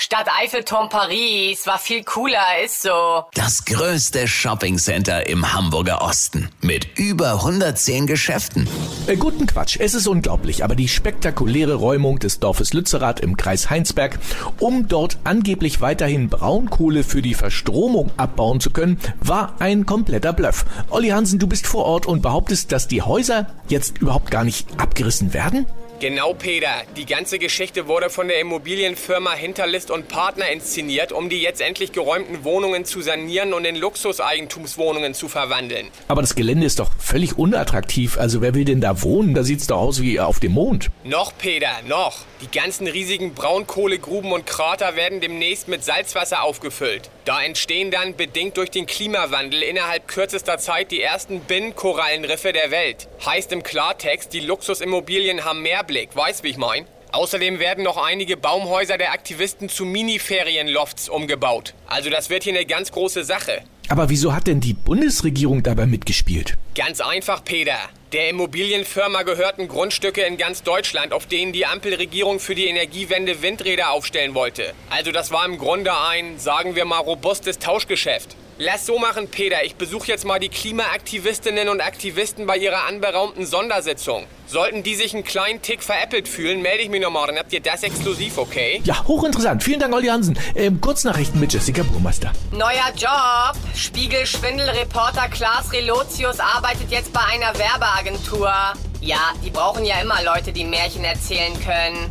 Stadt Eiffelturm Paris war viel cooler, ist so. Das größte Shoppingcenter im Hamburger Osten mit über 110 Geschäften. Äh, guten Quatsch, es ist unglaublich, aber die spektakuläre Räumung des Dorfes Lützerath im Kreis Heinsberg, um dort angeblich weiterhin Braunkohle für die Verstromung abbauen zu können, war ein kompletter Bluff. Olli Hansen, du bist vor Ort und behauptest, dass die Häuser jetzt überhaupt gar nicht abgerissen werden? Genau, Peter. Die ganze Geschichte wurde von der Immobilienfirma Hinterlist und Partner inszeniert, um die jetzt endlich geräumten Wohnungen zu sanieren und in Luxuseigentumswohnungen zu verwandeln. Aber das Gelände ist doch völlig unattraktiv. Also wer will denn da wohnen? Da sieht's doch aus wie auf dem Mond. Noch, Peter, noch. Die ganzen riesigen Braunkohlegruben und Krater werden demnächst mit Salzwasser aufgefüllt. Da entstehen dann, bedingt durch den Klimawandel, innerhalb kürzester Zeit die ersten Binnenkorallenriffe der Welt. Heißt im Klartext, die Luxusimmobilien haben mehr Blick. Weißt, wie ich mein? Außerdem werden noch einige Baumhäuser der Aktivisten zu Mini-Ferienlofts umgebaut. Also das wird hier eine ganz große Sache. Aber wieso hat denn die Bundesregierung dabei mitgespielt? Ganz einfach, Peter. Der Immobilienfirma gehörten Grundstücke in ganz Deutschland, auf denen die Ampelregierung für die Energiewende Windräder aufstellen wollte. Also das war im Grunde ein, sagen wir mal, robustes Tauschgeschäft. Lass so machen, Peter. Ich besuche jetzt mal die Klimaaktivistinnen und Aktivisten bei ihrer anberaumten Sondersitzung. Sollten die sich einen kleinen Tick veräppelt fühlen, melde ich mich nochmal. Dann habt ihr das exklusiv, okay? Ja, hochinteressant. Vielen Dank, Olli Hansen. Ähm, Kurznachrichten mit Jessica Burmeister. Neuer Job. Spiegel-Schwindel-Reporter Klaas Relotius arbeitet jetzt bei einer Werbeagentur. Ja, die brauchen ja immer Leute, die Märchen erzählen können.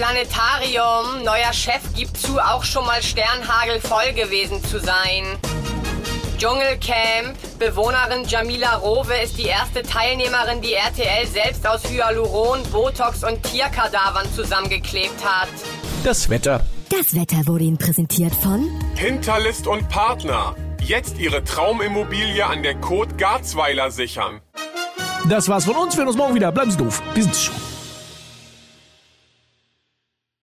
Planetarium. Neuer Chef gibt zu, auch schon mal Sternhagel voll gewesen zu sein. Dschungelcamp. Bewohnerin Jamila Rowe ist die erste Teilnehmerin, die RTL selbst aus Hyaluron, Botox und Tierkadavern zusammengeklebt hat. Das Wetter. Das Wetter wurde Ihnen präsentiert von Hinterlist und Partner. Jetzt Ihre Traumimmobilie an der Côte Garzweiler sichern. Das war's von uns. Wir sehen uns morgen wieder. Bleiben Sie doof. Wir sind's schon.